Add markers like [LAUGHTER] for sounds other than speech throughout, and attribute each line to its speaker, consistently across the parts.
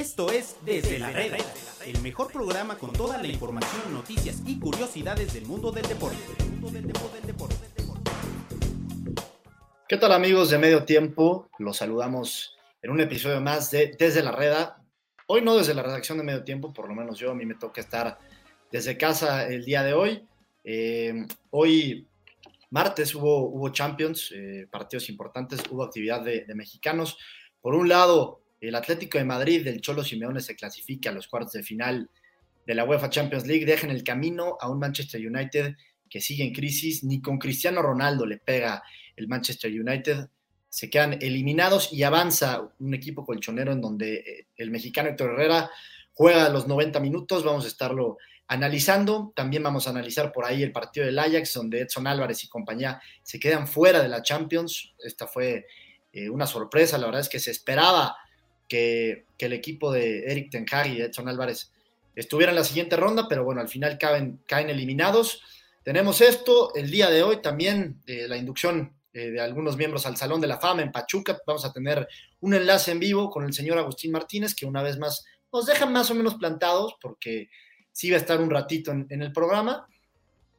Speaker 1: Esto es Desde la Reda, el mejor programa con toda la información, noticias y curiosidades del mundo del deporte.
Speaker 2: ¿Qué tal amigos de Medio Tiempo? Los saludamos en un episodio más de Desde la Reda. Hoy no desde la redacción de Medio Tiempo, por lo menos yo, a mí me toca estar desde casa el día de hoy. Eh, hoy martes hubo, hubo Champions, eh, partidos importantes, hubo actividad de, de mexicanos. Por un lado, el Atlético de Madrid del Cholo Simeone se clasifica a los cuartos de final de la UEFA Champions League, deja en el camino a un Manchester United que sigue en crisis, ni con Cristiano Ronaldo le pega el Manchester United, se quedan eliminados y avanza un equipo colchonero en donde eh, el mexicano Héctor Herrera juega los 90 minutos, vamos a estarlo analizando, también vamos a analizar por ahí el partido del Ajax, donde Edson Álvarez y compañía se quedan fuera de la Champions, esta fue eh, una sorpresa, la verdad es que se esperaba que, el equipo de Eric Ten Hag y Edson Álvarez estuvieran en la siguiente ronda, pero bueno, al final caen, caen eliminados. Tenemos esto, el día de hoy también eh, la inducción eh, de algunos miembros al Salón de la Fama en Pachuca. Vamos a tener un enlace en vivo con el señor Agustín Martínez, que una vez más nos deja más o menos plantados, porque sí va a estar un ratito en, el programa.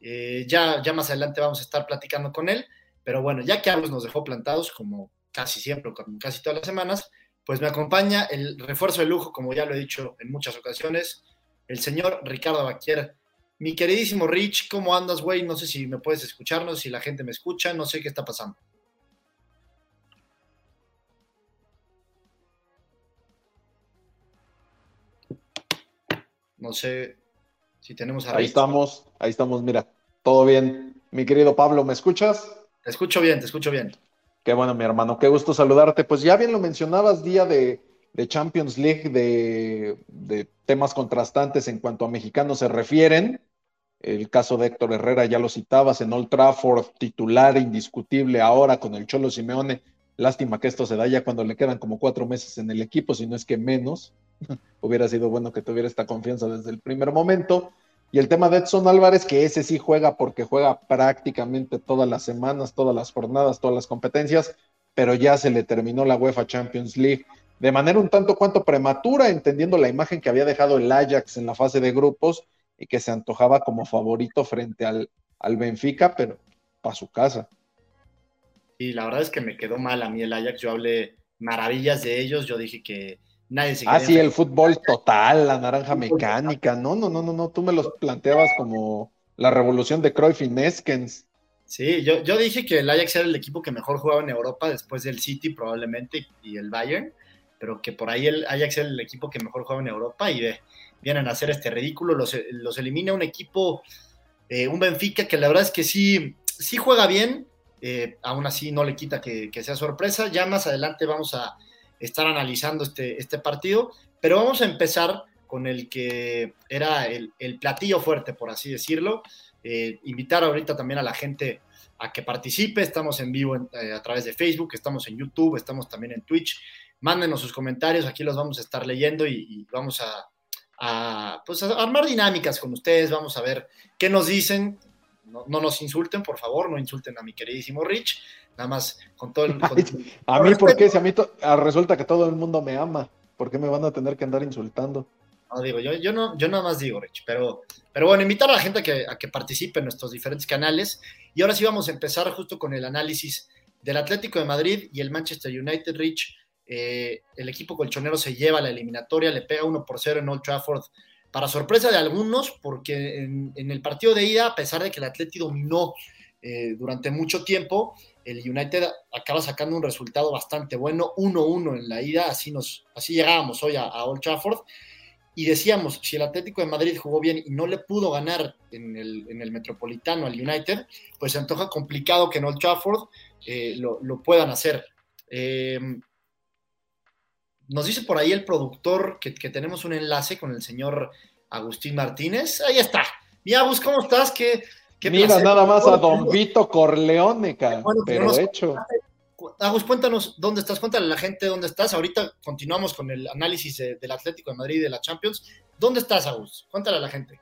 Speaker 2: Eh, ya, ya más adelante vamos a estar platicando con él, pero bueno, ya que Agus nos dejó plantados, como casi siempre, como casi todas las semanas, pues me acompaña el refuerzo de lujo, como ya lo he dicho en muchas ocasiones, el señor Ricardo Baquier. Mi queridísimo Rich, ¿cómo andas, güey? No sé si me puedes escucharnos, si la gente me escucha, no sé qué está pasando. No sé si tenemos
Speaker 3: a Ahí estamos, ahí estamos, mira, todo bien. Mi querido Pablo, ¿me escuchas?
Speaker 2: Te escucho bien, te escucho bien.
Speaker 3: Qué bueno, mi hermano, qué gusto saludarte. Pues ya bien lo mencionabas, día de, Champions League, de, temas contrastantes en cuanto a mexicanos se refieren. El caso de Héctor Herrera ya lo citabas en Old Trafford, titular indiscutible ahora con el Cholo Simeone. Lástima que esto se da ya cuando le quedan como cuatro meses en el equipo, si no es que menos. [LAUGHS] Hubiera sido bueno que tuviera esta confianza desde el primer momento. Y el tema de Edson Álvarez, que ese sí juega porque juega prácticamente todas las semanas, todas las jornadas, todas las competencias, pero ya se le terminó la UEFA Champions League. De manera un tanto cuanto prematura, entendiendo la imagen que había dejado el Ajax en la fase de grupos y que se antojaba como favorito frente al, al Benfica, pero para su casa.
Speaker 2: Y la verdad es que me quedó mal a mí el Ajax, yo hablé maravillas de ellos, yo dije que Nadie
Speaker 3: ah, sí, el fútbol total, la naranja mecánica. No, no, no, no, no. Tú me los planteabas como la revolución de Cruyff y Neskens.
Speaker 2: Sí, yo, yo dije que el Ajax era el equipo que mejor jugaba en Europa después del City probablemente y el Bayern, pero que por ahí el Ajax era el equipo que mejor jugaba en Europa y vienen a hacer este ridículo, los, elimina un equipo, eh, un Benfica que la verdad es que sí, sí juega bien, eh, aún así no le quita que, que sea sorpresa. Ya más adelante vamos a, estar analizando este, este partido, pero vamos a empezar con el que era el, platillo fuerte, por así decirlo. Eh, invitar ahorita también a la gente a que participe. Estamos en vivo eh, a través de Facebook, estamos en YouTube, estamos también en Twitch. Mándenos sus comentarios, aquí los vamos a estar leyendo y, vamos a, pues a armar dinámicas con ustedes. Vamos a ver qué nos dicen. No, no, nos insulten, por favor, no insulten a mi queridísimo Rich. Nada más con todo el.
Speaker 3: a mí, ¿por qué? Si a mí ah, resulta que todo el mundo me ama, ¿por qué me van a tener que andar insultando?
Speaker 2: No, digo, yo, yo, no, yo nada más digo, Rich, pero, pero bueno, invitar a la gente a que, a que participe en nuestros diferentes canales. Y ahora sí vamos a empezar justo con el análisis del Atlético de Madrid y el Manchester United, Rich. Eh, el equipo colchonero se lleva la eliminatoria, le pega 1 por 0 en Old Trafford. Para sorpresa de algunos, porque en, el partido de ida, a pesar de que el Atlético dominó eh, durante mucho tiempo, el United acaba sacando un resultado bastante bueno, 1-1 en la ida, así, nos, así llegábamos hoy a, Old Trafford. Y decíamos, si el Atlético de Madrid jugó bien y no le pudo ganar en el, Metropolitano al United, pues se antoja complicado que en Old Trafford eh, lo, puedan hacer. Em, nos dice por ahí el productor que, tenemos un enlace con el señor Agustín Martínez. Ahí está. Mi Agus, ¿cómo estás? ¿Qué,
Speaker 3: Mira nada más a Don Vito Corleone, cara, pero, hecho.
Speaker 2: Agus, cuéntanos dónde estás, cuéntale a la gente dónde estás. Ahorita continuamos con el análisis del Atlético de Madrid y de la Champions. ¿Dónde estás, Agus? Cuéntale a la gente.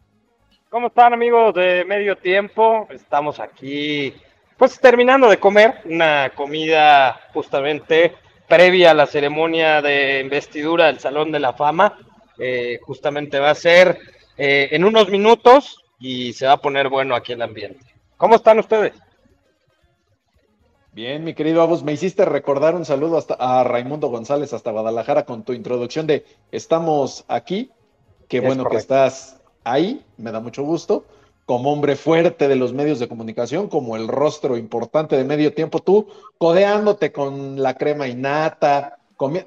Speaker 4: ¿Cómo están, amigos de medio tiempo? Estamos aquí, pues terminando de comer una comida justamente previa a la ceremonia de investidura del Salón de la Fama. Eh, justamente va a ser eh, en unos minutos y se va a poner bueno aquí el ambiente. ¿Cómo están ustedes?
Speaker 3: Bien, mi querido Abus, me hiciste recordar un saludo hasta a Raimundo González hasta Guadalajara con tu introducción de estamos aquí. Qué bueno que estás ahí, me da mucho gusto. Como hombre fuerte de los medios de comunicación, como el rostro importante de medio tiempo, tú codeándote con la crema innata,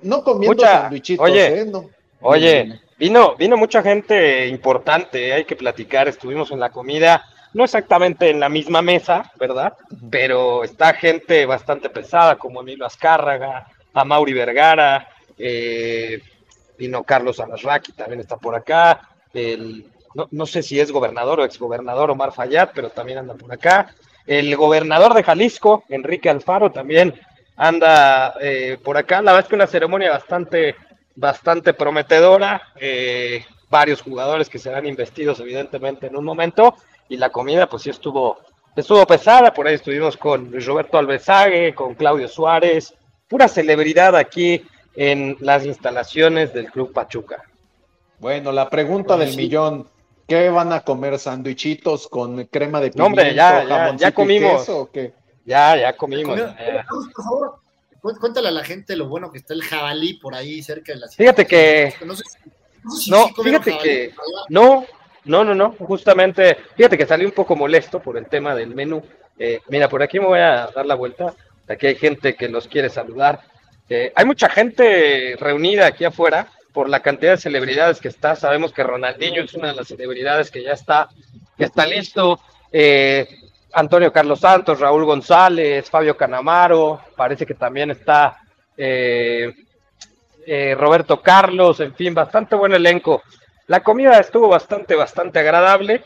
Speaker 3: no comiendo sandwichitos,
Speaker 4: oye, ¿eh? oye, vino, vino mucha gente importante, hay que platicar, estuvimos en la comida no exactamente en la misma mesa, ¿verdad? Pero está gente bastante pesada, como Emilio Azcárraga, a Mauri Vergara, eh, vino Carlos Alasraqui, también está por acá, el, no, sé si es gobernador o exgobernador Omar Fayad, pero también anda por acá, el gobernador de Jalisco, Enrique Alfaro, también anda eh, por acá, la verdad es que una ceremonia bastante, bastante prometedora, eh, varios jugadores que serán investidos evidentemente en un momento, y la comida pues sí estuvo, estuvo pesada, por ahí estuvimos con Luis Roberto Alvesague, con Claudio Suárez, pura celebridad aquí en las instalaciones del Club Pachuca.
Speaker 3: Bueno, la pregunta del millón, ¿qué van a comer? ¿Sandwichitos con crema de
Speaker 4: pimiento, hombre, ya, ya, comimos. o qué? Ya, ya comimos.
Speaker 2: Por favor, cuéntale a la gente lo bueno que está el jabalí por ahí cerca de la
Speaker 4: ciudad. Fíjate que... No, fíjate que... No, no, no, no, justamente, fíjate que salí un poco molesto por el tema del menú. Eh, mira, por aquí me voy a dar la vuelta. Aquí hay gente que los quiere saludar. Eh, hay mucha gente reunida aquí afuera por la cantidad de celebridades que está. Sabemos que Ronaldinho es una de las celebridades que ya está, que está listo. Eh, Antonio Carlos Santos, Raúl González, Fabio Canamaro, parece que también está Roberto Carlos, en fin, bastante buen elenco. La comida estuvo bastante, bastante agradable.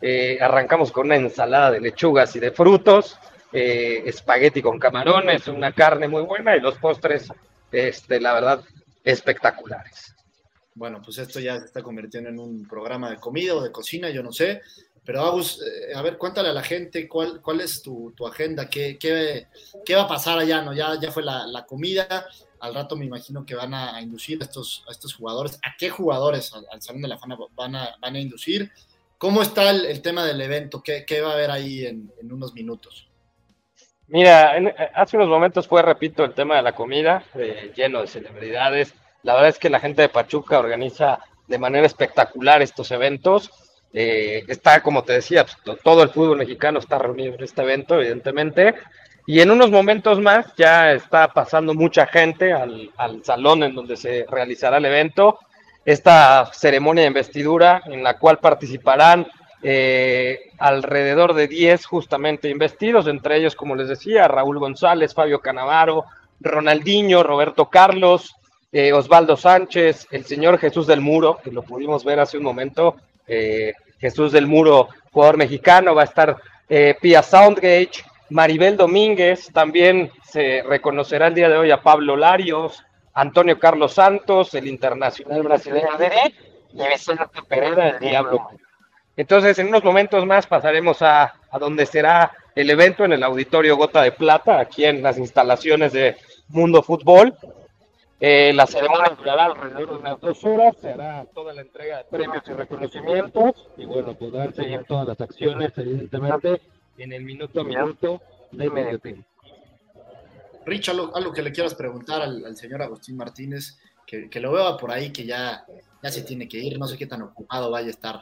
Speaker 4: Eh, arrancamos con una ensalada de lechugas y de frutos, eh, espagueti con camarones, una carne muy buena y los postres, este, la verdad, espectaculares.
Speaker 2: Bueno, pues esto ya se está convirtiendo en un programa de comida o de cocina, yo no sé. Pero Agus, eh, a ver, cuéntale a la gente cuál, cuál es tu, agenda, ¿Qué, qué, qué, va a pasar allá, ¿no? Ya, ya fue la, la comida, al rato me imagino que van a, inducir a estos, a estos jugadores. ¿A qué jugadores al, Salón de la Fama van a, van a inducir? ¿Cómo está el, tema del evento? ¿Qué, ¿Qué, va a haber ahí en, unos minutos?
Speaker 4: Mira, hace unos momentos fue, repito, el tema de la comida, eh, lleno de celebridades. La verdad es que la gente de Pachuca organiza de manera espectacular estos eventos. Eh, está, como te decía, pues, todo el fútbol mexicano está reunido en este evento, evidentemente. Y en unos momentos más ya está pasando mucha gente al, salón en donde se realizará el evento. Esta ceremonia de investidura en la cual participarán eh, alrededor de 10 justamente investidos, entre ellos, como les decía, Raúl González, Fabio Canavaro, Ronaldinho, Roberto Carlos, eh, Osvaldo Sánchez, el señor Jesús del Muro, que lo pudimos ver hace un momento, eh, Jesús del Muro, jugador mexicano, va a estar Pia Soundgate, Maribel Domínguez, también se reconocerá el día de hoy a Pablo Larios, Antonio Carlos Santos, el internacional brasileño y Vicente Pereira, el Diablo. Entonces, en unos momentos más pasaremos a, a donde será el evento en el Auditorio Gota de Plata, aquí en las instalaciones de Mundo Fútbol. Eh, la ceremonia durará alrededor de unas dos horas, se hará toda la entrega de premios y reconocimientos, y bueno, podrán seguir todas las acciones, evidentemente, en el minuto a minuto de medio tiempo.
Speaker 2: Rich, algo, que le quieras preguntar al, señor Agustín Martínez, que, lo veo por ahí que ya, ya se tiene que ir, no sé qué tan ocupado vaya a estar.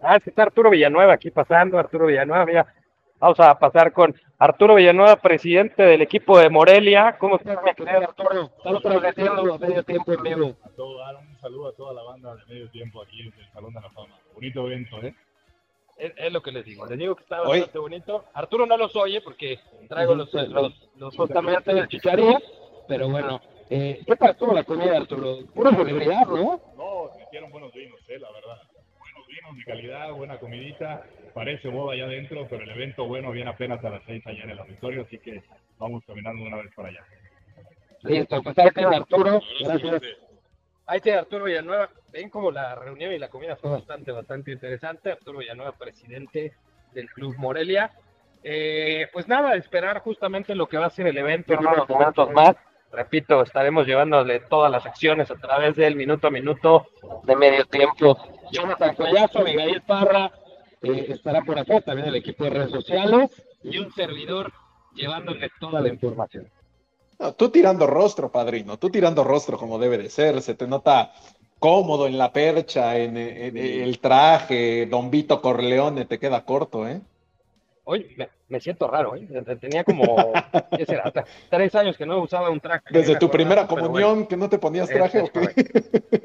Speaker 4: Ah, es está Arturo Villanueva aquí pasando, Arturo Villanueva, mira, vamos a pasar con Arturo Villanueva, presidente del equipo de Morelia. ¿Cómo estás, mi querido Arturo? Estamos transmitiendo medio tiempo en vivo.
Speaker 5: Un saludo a toda la banda de medio tiempo aquí en el Salón de la Fama. Bonito evento, ¿eh?
Speaker 4: Es, lo que les digo. Les digo que está bastante bonito. Arturo no los oye porque traigo los, los, los justamente de chicharía, pero bueno. Eh, ¿Qué tal estuvo la comida, Arturo? Pura celebridad,
Speaker 5: ¿no? No, se hicieron buenos vinos, eh, la verdad. Vinos de calidad, buena comidita. Parece boda allá adentro, pero el evento bueno viene apenas a las seis allá en el auditorio, así que vamos caminando una vez para allá.
Speaker 4: Listo, pues ahí tiene Arturo. Gracias. Ahí tiene Arturo Villanueva ven como la reunión y la comida fue bastante, bastante interesante. Arturo Villanueva, presidente del Club Morelia. Eh, pues nada, esperar justamente lo que va a ser el evento en unos momentos más. repito, estaremos llevándole todas las acciones a través del minuto a minuto de medio tiempo. Jonathan Collazo, Miguel Parra, eh, estará por acá, también el equipo de redes sociales y un servidor llevándole toda la información.
Speaker 3: tú tirando rostro, padrino, tú tirando rostro como debe de ser, se te nota cómodo en la percha, en, el traje, Don Vito Corleone te queda corto, ¿eh?
Speaker 4: Hoy me, siento raro, ¿eh? Tenía como, ¿qué será? Tres años que no usaba un traje.
Speaker 3: Desde tu primera comunión que no te ponías traje,
Speaker 4: es, Correcto.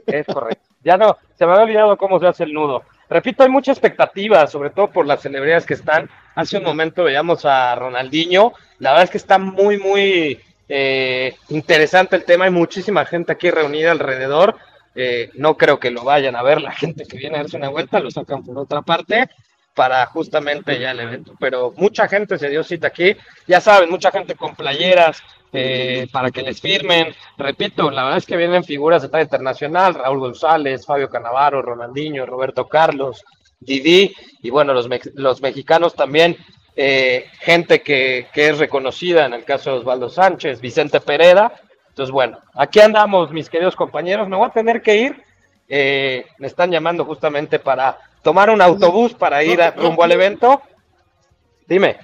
Speaker 4: es correcto. Ya no, se me había olvidado cómo se hace el nudo. Repito, hay mucha expectativa, sobre todo por las celebridades que están. Hace un momento veíamos a Ronaldinho. La verdad es que está muy, muy eh, interesante el tema. Hay muchísima gente aquí reunida alrededor. Eh, no creo que lo vayan a ver la gente que viene a darse una vuelta, lo sacan por otra parte para justamente ya el evento. Pero mucha gente se dio cita aquí, ya saben, mucha gente con playeras eh, para que les firmen. Repito, la verdad es que vienen figuras de talla internacional, Raúl González, Fabio Canavaro, Ronaldinho, Roberto Carlos, Didi, y bueno, los, los mexicanos también, eh, gente que, que es reconocida, en el caso de Osvaldo Sánchez, Vicente Pereda. Entonces, bueno, aquí andamos, mis queridos compañeros, me voy a tener que ir. Eh, me están llamando justamente para tomar un autobús para ir a, rumbo al evento. Dime.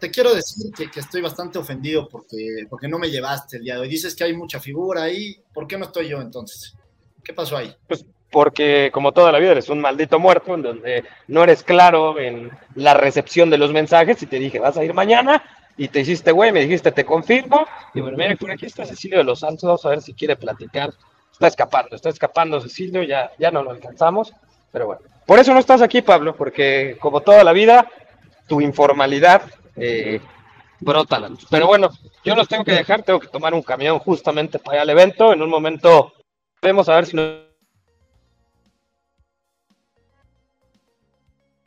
Speaker 2: Te, quiero decir que, estoy bastante ofendido porque, porque no me llevaste el día de hoy. Dices que hay mucha figura ahí. ¿Por qué no estoy yo entonces? ¿Qué pasó ahí?
Speaker 4: Pues porque como toda la vida eres un maldito muerto en donde no eres claro en la recepción de los mensajes y te dije, vas a ir mañana y te hiciste güey, me dijiste, te confirmo. Y bueno, mira, por aquí está Cecilio de los Santos, vamos a ver si quiere platicar. Está escapando, está escapando Cecilio, ya, ya no lo alcanzamos. Pero bueno, por eso no estás aquí, Pablo, porque como toda la vida, tu informalidad eh, brota la luz. Pero bueno, yo los tengo que dejar, tengo que tomar un camión justamente para ir al evento. En un momento, vamos a ver si no.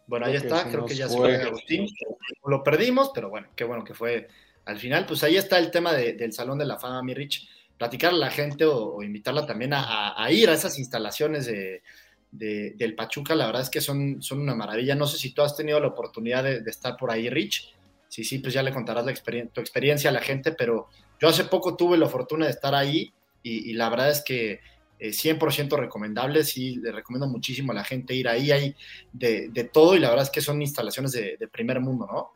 Speaker 2: Bueno, ahí está, creo que ya se fue Agustín. Lo perdimos, pero bueno, qué bueno que fue al final. Pues ahí está el tema del Salón de la Fama, mi Rich. Platicarle a la gente o, invitarla también a, ir a esas instalaciones de, del Pachuca, la verdad es que son, son una maravilla. No sé si tú has tenido la oportunidad de, estar por ahí, Rich. Sí, sí, pues ya le contarás la tu experiencia a la gente, pero yo hace poco tuve la fortuna de estar ahí y, la verdad es que 100% eh, recomendable, sí, le recomiendo muchísimo a la gente ir ahí, hay de, de todo y la verdad es que son instalaciones de, primer mundo, ¿no?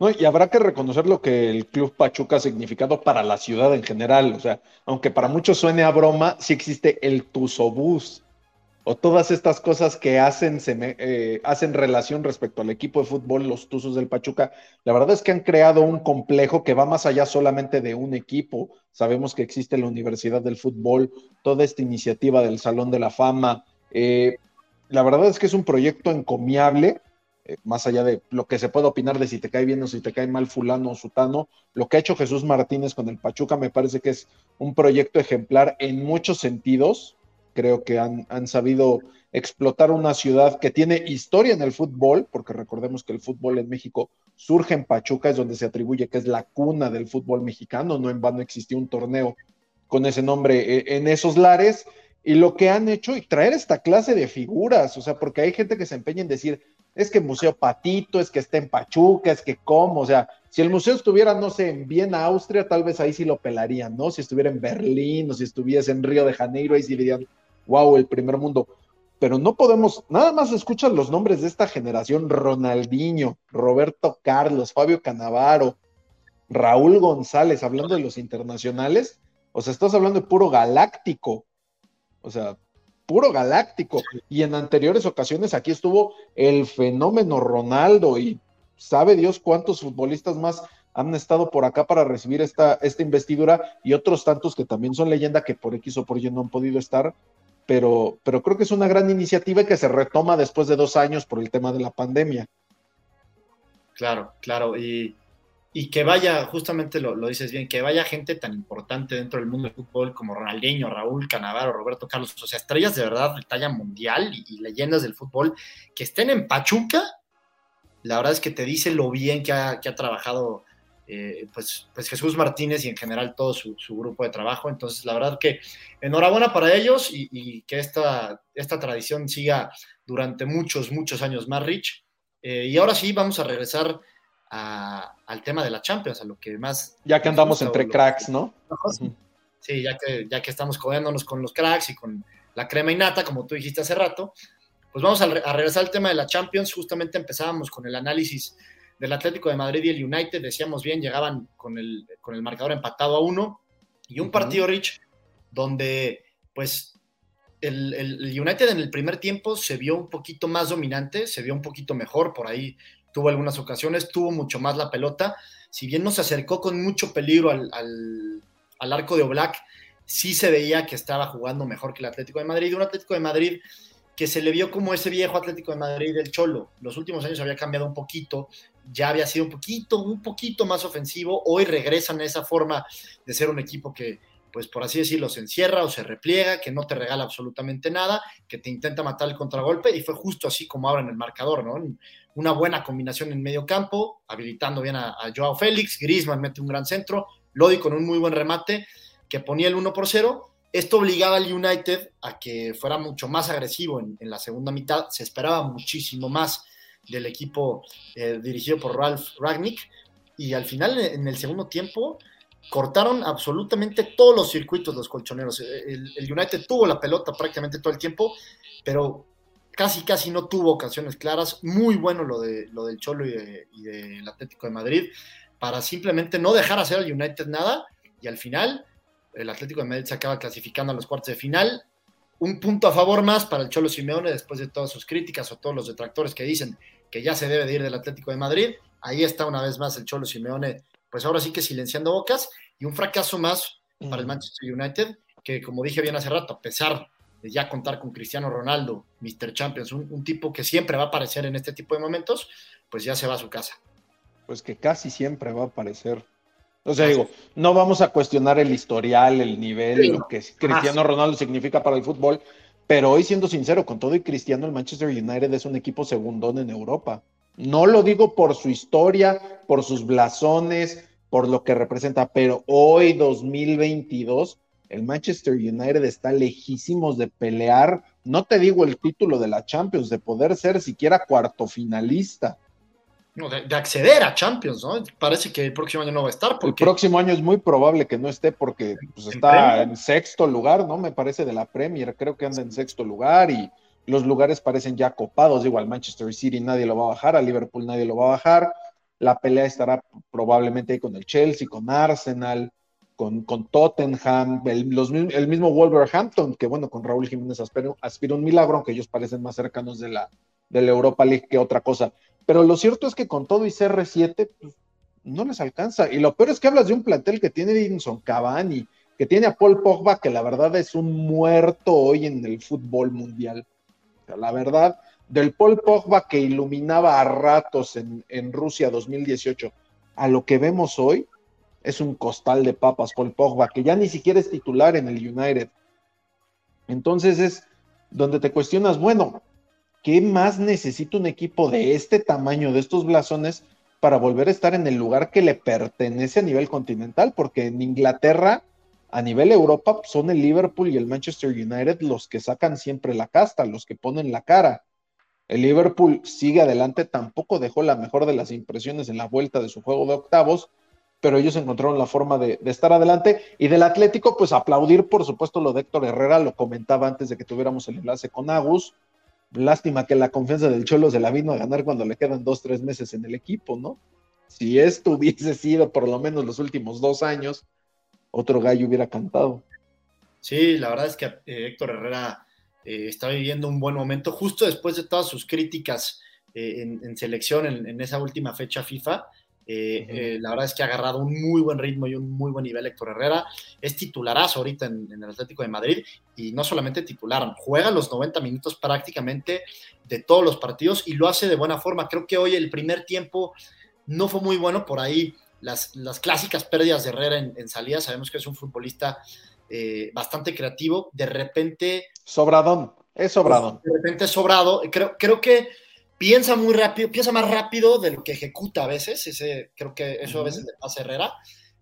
Speaker 3: No, y habrá que reconocer lo que el Club Pachuca ha significado para la ciudad en general. O sea, aunque para muchos suene a broma, sí existe el Tusobús o todas estas cosas que hacen, eh, hacen relación respecto al equipo de fútbol, los Tuzos del Pachuca, la verdad es que han creado un complejo que va más allá solamente de un equipo. Sabemos que existe la Universidad del Fútbol, toda esta iniciativa del Salón de la Fama. Eh, la verdad es que es un proyecto encomiable, eh, más allá de lo que se puede opinar de si te cae bien o si te cae mal fulano o sutano, lo que ha hecho Jesús Martínez con el Pachuca me parece que es un proyecto ejemplar en muchos sentidos creo que han, sabido explotar una ciudad que tiene historia en el fútbol, porque recordemos que el fútbol en México surge en Pachuca, es donde se atribuye que es la cuna del fútbol mexicano, no en vano existió un torneo con ese nombre eh, en esos lares, y lo que han hecho y traer esta clase de figuras, o sea, porque hay gente que se empeña en decir, es que Museo Patito, es que está en Pachuca, es que cómo, o sea, si el museo estuviera, no sé, en Viena, Austria, tal vez ahí sí lo pelarían, ¿no? Si estuviera en Berlín o si estuviese en Río de Janeiro, ahí sí dirían, wow, el primer mundo. Pero no podemos, nada más escuchan los nombres de esta generación, Ronaldinho, Roberto Carlos, Fabio Canavaro, Raúl González, hablando de los internacionales, o sea, estás hablando de puro galáctico, o sea, puro galáctico. Y en anteriores ocasiones aquí estuvo el fenómeno Ronaldo y sabe Dios cuántos futbolistas más han estado por acá para recibir esta, esta investidura y otros tantos que también son leyenda que por X o por Y no han podido estar, pero, pero creo que es una gran iniciativa que se retoma después de dos años por el tema de la pandemia.
Speaker 2: Claro, claro, y, que vaya, justamente lo, dices bien, que vaya gente tan importante dentro del mundo del fútbol como Ronaldinho, Raúl Canavaro, Roberto Carlos, o sea, estrellas de verdad de talla mundial y, leyendas del fútbol, que estén en Pachuca, la verdad es que te dice lo bien que ha, que ha trabajado eh, pues, pues Jesús Martínez y en general todo su, grupo de trabajo. Entonces, la verdad que enhorabuena para ellos y, que esta, esta tradición siga durante muchos, muchos años más, Rich. Eh, y ahora sí, vamos a regresar al tema de la Champions, a lo que más...
Speaker 3: Ya que andamos entre cracks, ¿no?
Speaker 2: Sí, ya que, ya que estamos codeándonos con los cracks y con la crema y nata, como tú dijiste hace rato, pues vamos a, a regresar al tema de la Champions. Justamente empezábamos con el análisis del Atlético de Madrid y el United, decíamos bien, llegaban con el, con el marcador empatado a uno, y un partido, Rich, donde pues el, el, United en el primer tiempo se vio un poquito más dominante, se vio un poquito mejor, por ahí tuvo algunas ocasiones, tuvo mucho más la pelota, si bien no se acercó con mucho peligro al, al, al arco de Oblak, sí se veía que estaba jugando mejor que el Atlético de Madrid, un Atlético de Madrid que se le vio como ese viejo Atlético de Madrid del Cholo. Los últimos años había cambiado un poquito, ya había sido un poquito, un poquito más ofensivo. Hoy regresan a esa forma de ser un equipo que, pues por así decirlo, se encierra o se repliega, que no te regala absolutamente nada, que te intenta matar el contragolpe, y fue justo así como abren el marcador, ¿no? Una buena combinación en medio campo, habilitando bien a, Joao Félix, Griezmann mete un gran centro, Lodi con un muy buen remate, que ponía el 1 por 0, esto obligaba al United a que fuera mucho más agresivo en, la segunda mitad. Se esperaba muchísimo más del equipo eh, dirigido por Ralph Ragnick. Y al final, en el segundo tiempo, cortaron absolutamente todos los circuitos los colchoneros. El, United tuvo la pelota prácticamente todo el tiempo, pero casi, casi no tuvo ocasiones claras. Muy bueno lo, de, lo del Cholo y, del Atlético de Madrid, para simplemente no dejar hacer al United nada. Y al final el Atlético de Madrid se acaba clasificando a los cuartos de final. Un punto a favor más para el Cholo Simeone después de todas sus críticas o todos los detractores que dicen que ya se debe de ir del Atlético de Madrid. Ahí está una vez más el Cholo Simeone, pues ahora sí que silenciando bocas y un fracaso más para el mm. Manchester United, que como dije bien hace rato, a pesar de ya contar con Cristiano Ronaldo, Mr. Champions, un, un tipo que siempre va a aparecer en este tipo de momentos, pues ya se va a su casa.
Speaker 3: Pues que casi siempre va a aparecer o sea, digo, no vamos a cuestionar el historial, el nivel, lo que Cristiano Ronaldo significa para el fútbol, pero hoy siendo sincero, con todo y Cristiano, el Manchester United es un equipo segundón en Europa. No lo digo por su historia, por sus blasones, por lo que representa, pero hoy 2022 el Manchester United está lejísimos de pelear, no te digo el título de la Champions, de poder ser siquiera cuarto finalista
Speaker 2: de, acceder a Champions, ¿no? Parece que el próximo año no va a estar.
Speaker 3: Porque... El próximo año es muy probable que no esté porque pues, está en sexto lugar, ¿no? Me parece de la Premier, creo que anda en sexto lugar y los lugares parecen ya copados. Igual Manchester City nadie lo va a bajar, a Liverpool nadie lo va a bajar. La pelea estará probablemente ahí con el Chelsea, con Arsenal, con, con Tottenham, el, los, el mismo Wolverhampton, que bueno, con Raúl Jiménez aspira, un milagro, aunque ellos parecen más cercanos de la, de la Europa League que otra cosa. Pero lo cierto es que con todo y CR7, pues, no les alcanza. Y lo peor es que hablas de un plantel que tiene Edinson Cavani, que tiene a Paul Pogba, que la verdad es un muerto hoy en el fútbol mundial. la verdad, del Paul Pogba que iluminaba a ratos en, en Rusia 2018 a lo que vemos hoy, es un costal de papas Paul Pogba, que ya ni siquiera es titular en el United. Entonces es donde te cuestionas, bueno, ¿qué más necesita un equipo de este tamaño, de estos blasones, para volver a estar en el lugar que le pertenece a nivel continental? Porque en Inglaterra, a nivel Europa, son el Liverpool y el Manchester United los que sacan siempre la casta, los que ponen la cara. El Liverpool sigue adelante, tampoco dejó la mejor de las impresiones en la vuelta de su juego de octavos, pero ellos encontraron la forma de, de, estar adelante. Y del Atlético, pues aplaudir, por supuesto, lo de Héctor Herrera, lo comentaba antes de que tuviéramos el enlace con Agus. Lástima que la confianza del Cholo se la vino a ganar cuando le quedan dos, tres meses en el equipo, ¿no? Si esto [LAUGHS] hubiese sido por lo menos los últimos dos años, otro gallo hubiera cantado.
Speaker 2: Sí, la verdad es que eh, Héctor Herrera eh, está viviendo un buen momento, justo después de todas sus críticas eh, en, selección en, esa última fecha FIFA. Eh, eh, la verdad es que ha agarrado un muy buen ritmo y un muy buen nivel Héctor Herrera. Es titularazo ahorita en, el Atlético de Madrid y no solamente titular, juega los 90 minutos prácticamente de todos los partidos y lo hace de buena forma. Creo que hoy el primer tiempo no fue muy bueno por ahí. Las, las clásicas pérdidas de Herrera en, salida, sabemos que es un futbolista eh, bastante creativo. De repente.
Speaker 3: Sobradón, es sobradón.
Speaker 2: De repente sobrado. Creo, creo que piensa muy rápido, piensa más rápido de lo que ejecuta a veces, ese, creo que eso a veces le pasa a Herrera,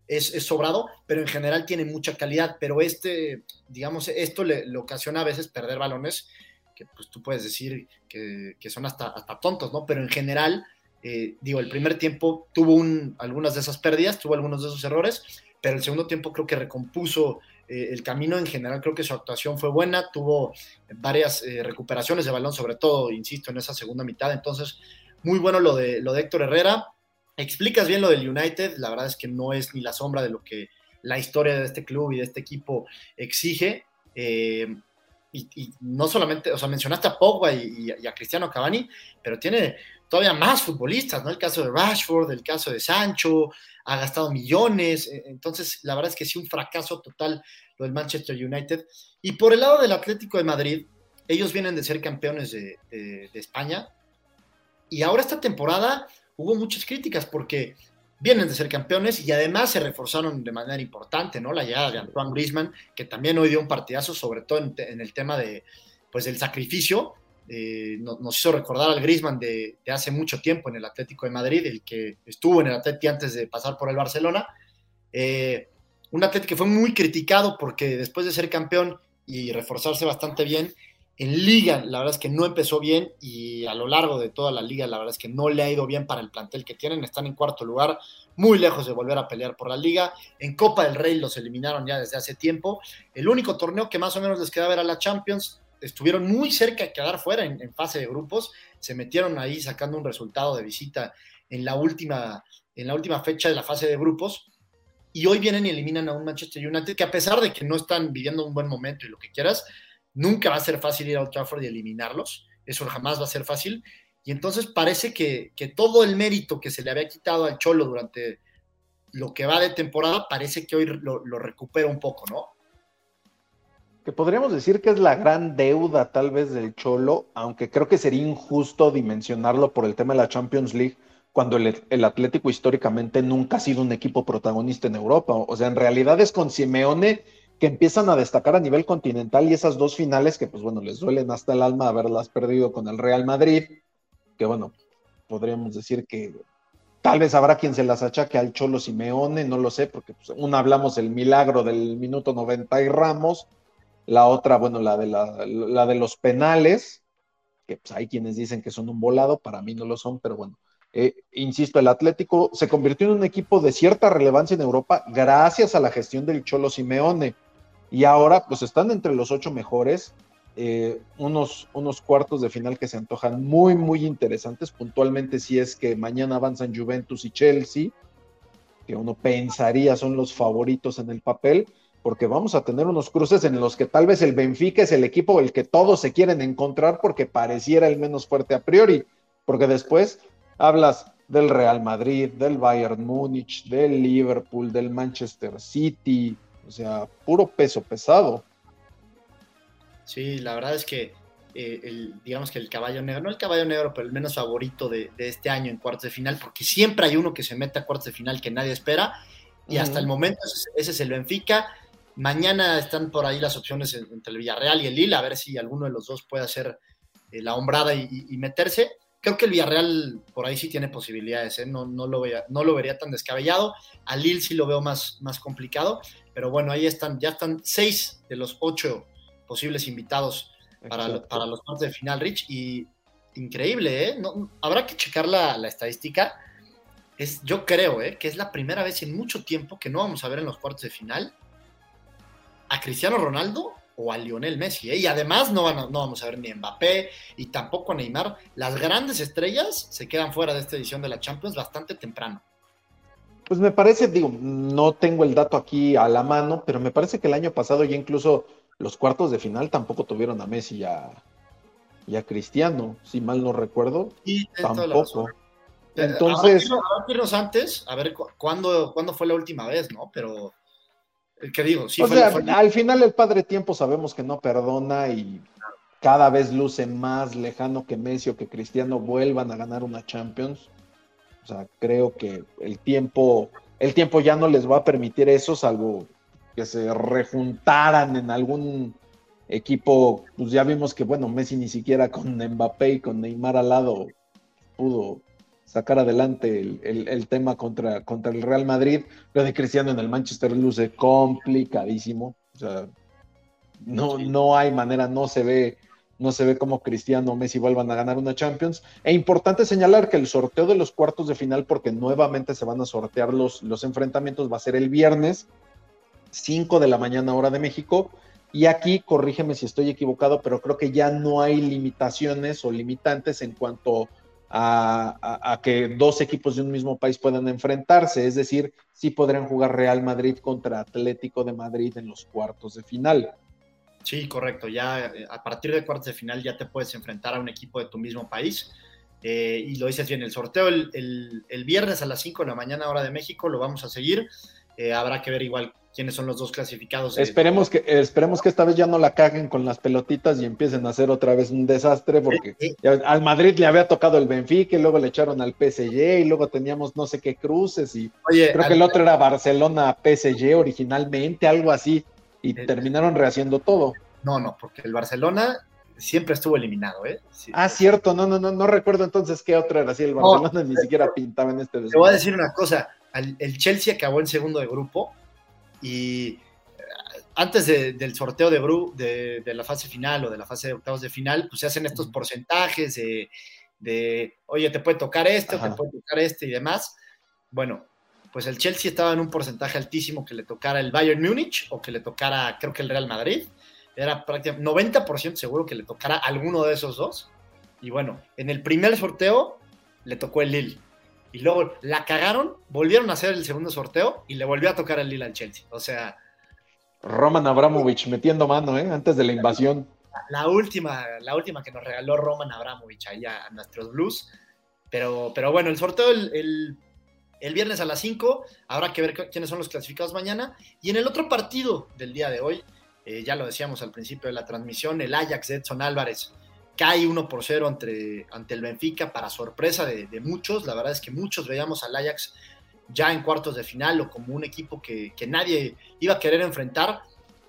Speaker 2: es, sobrado, pero en general tiene mucha calidad, pero este, digamos, esto le, ocasiona a veces perder balones, que pues tú puedes decir que, son hasta, hasta tontos, ¿no? Pero en general eh, digo, el primer tiempo tuvo un, algunas de esas pérdidas, tuvo algunos de esos errores, pero el segundo tiempo creo que recompuso eh, el camino en general, creo que su actuación fue buena, tuvo varias eh, recuperaciones de balón, sobre todo, insisto, en esa segunda mitad, entonces, muy bueno lo de, lo de Héctor Herrera. Explicas bien lo del United, la verdad es que no es ni la sombra de lo que la historia de este club y de este equipo exige. Eh, y, no solamente, o sea, mencionaste a Pogba y, a Cristiano Cavani, pero tiene todavía más futbolistas, ¿no? El caso de Rashford, el caso de Sancho, ha gastado millones, e, entonces la verdad es que sí, un fracaso total lo del Manchester United. Y por el lado del Atlético de Madrid, ellos vienen de ser campeones de, de España, y ahora esta temporada hubo muchas críticas porque vienen de ser campeones y además se reforzaron de manera importante, ¿no? La llegada de Antoine Griezmann, que también hoy dio un partidazo, sobre todo en, el tema de, pues, del sacrificio. Eh, nos, hizo recordar al Griezmann de, hace mucho tiempo en el Atlético de Madrid, el que estuvo en el Atlético antes de pasar por el Barcelona. Eh, un Atlético que fue muy criticado porque después de ser campeón y reforzarse bastante bien, en liga, la verdad es que no empezó bien y a lo largo de toda la liga, la verdad es que no le ha ido bien para el plantel que tienen. Están en cuarto lugar, muy lejos de volver a pelear por la liga. En Copa del Rey los eliminaron ya desde hace tiempo. El único torneo que más o menos les quedaba era la Champions. Estuvieron muy cerca de quedar fuera en, fase de grupos. Se metieron ahí sacando un resultado de visita en la última, en la última fecha de la fase de grupos. Y hoy vienen y eliminan a un Manchester United que a pesar de que no están viviendo un buen momento y lo que quieras, Nunca va a ser fácil ir a Old Trafford y eliminarlos, eso jamás va a ser fácil. Y entonces parece que, todo el mérito que se le había quitado al Cholo durante lo que va de temporada, parece que hoy lo, recupera un poco, ¿no?
Speaker 3: Que podríamos decir que es la gran deuda tal vez del Cholo, aunque creo que sería injusto dimensionarlo por el tema de la Champions League, cuando el, Atlético históricamente nunca ha sido un equipo protagonista en Europa. O sea, en realidad es con Simeone que empiezan a destacar a nivel continental y esas dos finales que pues bueno, les duelen hasta el alma haberlas perdido con el Real Madrid, que bueno, podríamos decir que tal vez habrá quien se las achaque al Cholo Simeone, no lo sé, porque pues, una hablamos el milagro del minuto 90 y Ramos, la otra, bueno, la de, la, de los penales, que pues hay quienes dicen que son un volado, para mí no lo son, pero bueno, eh, insisto, el Atlético se convirtió en un equipo de cierta relevancia en Europa gracias a la gestión del Cholo Simeone. Y ahora pues están entre los ocho mejores, eh, unos, unos cuartos de final que se antojan muy, muy interesantes, puntualmente si es que mañana avanzan Juventus y Chelsea, que uno pensaría son los favoritos en el papel, porque vamos a tener unos cruces en los que tal vez el Benfica es el equipo el que todos se quieren encontrar porque pareciera el menos fuerte a priori, porque después hablas del Real Madrid, del Bayern Múnich, del Liverpool, del Manchester City, o sea, puro peso pesado.
Speaker 2: Sí, la verdad es que eh, el, digamos que el caballo negro, no el caballo negro, pero el menos favorito de, este año en cuartos de final, porque siempre hay uno que se mete a cuartos de final que nadie espera, y hasta el momento ese, es el Benfica. Mañana están por ahí las opciones entre el Villarreal y el Lille, a ver si alguno de los dos puede hacer eh, la hombrada y, meterse. Creo que el Villarreal por ahí sí tiene posibilidades, ¿eh? no, no, lo veía, no lo vería tan descabellado. Al Lille sí lo veo más, más complicado, pero bueno, ahí están, ya están seis de los ocho posibles invitados para, para, los cuartos de final, Rich. Y increíble, ¿eh? No, habrá que checar la, estadística. Es, yo creo ¿eh? que es la primera vez en mucho tiempo que no vamos a ver en los cuartos de final a Cristiano Ronaldo o a Lionel Messi. ¿eh? Y además no, van no vamos a ver ni a Mbappé y tampoco a Neymar. Las grandes estrellas se quedan fuera de esta edición de la Champions bastante temprano.
Speaker 3: Pues me parece, digo, no tengo el dato aquí a la mano, pero me parece que el año pasado ya incluso los cuartos de final tampoco tuvieron a Messi y a, Cristiano, si mal no recuerdo.
Speaker 2: Y tampoco. Entonces. irnos antes, a ver cuándo, cuándo fue la última vez, ¿no? Pero. Eh, ¿Qué digo?
Speaker 3: Sí, al final el padre tiempo sabemos que no perdona y cada vez luce más lejano que Messi o que Cristiano vuelvan a ganar una Champions. O sea, creo que el tiempo, el tiempo ya no les va a permitir eso, salvo que se rejuntaran en algún equipo. Pues ya vimos que, bueno, Messi ni siquiera con Mbappé y con Neymar al lado pudo sacar adelante el, tema contra, contra el Real Madrid. Lo de Cristiano en el Manchester luce complicadísimo. O sea, no, no hay manera, no se ve no se ve como Cristiano o Messi vuelvan a ganar una Champions. E importante señalar que el sorteo de los cuartos de final, porque nuevamente se van a sortear los, los enfrentamientos, va a ser el viernes, 5 de la mañana hora de México. Y aquí, corrígeme si estoy equivocado, pero creo que ya no hay limitaciones o limitantes en cuanto a, que dos equipos de un mismo país puedan enfrentarse. Es decir, sí podrían jugar Real Madrid contra Atlético de Madrid en los cuartos de final.
Speaker 2: Sí, correcto. Ya eh, a partir de cuartos de final ya te puedes enfrentar a un equipo de tu mismo país. Eh, y lo dices bien, el sorteo el, viernes a las 5 de la mañana hora de México lo vamos a seguir. Eh, habrá que ver igual quiénes son los dos clasificados.
Speaker 3: Esperemos que, esperemos que esta vez ya no la caguen con las pelotitas y empiecen a hacer otra vez un desastre, porque al Madrid le había tocado el Benfica y luego le echaron al PSG y luego teníamos no sé qué cruces y creo que el otro era Barcelona PSG originalmente, algo así y terminaron rehaciendo todo.
Speaker 2: No, no, porque el Barcelona siempre estuvo eliminado, ¿eh?
Speaker 3: Ah, cierto, no, no, no, no recuerdo entonces qué otro era así, el Barcelona ni siquiera pintaba en este
Speaker 2: Te voy a decir una cosa, el Chelsea acabó en segundo de grupo y eh, antes del sorteo de, de, la fase final o de la fase de octavos de final, pues se hacen estos porcentajes de, oye, te puede tocar este o te puede tocar este y demás. Bueno, pues el Chelsea estaba en un porcentaje altísimo que le tocara el Bayern Múnich o que le tocara, creo que el Real Madrid. Era prácticamente 90% seguro que le tocara alguno de esos dos. Y bueno, en el primer sorteo le tocó el Lille. Y luego la cagaron, volvieron a hacer el segundo sorteo y le volvió a tocar el Lille al Chelsea. O sea.
Speaker 3: Roman Abramovich metiendo mano, ¿eh? Antes de la invasión.
Speaker 2: La, última, la última que nos regaló Roman Abramovich allá a nuestros Blues. Pero, pero bueno, el sorteo el, el viernes a las 5. Habrá que ver quiénes son los clasificados mañana. Y en el otro partido del día de hoy, eh, ya lo decíamos al principio de la transmisión, el Ajax de Edson Álvarez cae 1 por 0 ante, ante el Benfica para sorpresa de, muchos. La verdad es que muchos veíamos al Ajax ya en cuartos de final o como un equipo que, nadie iba a querer enfrentar.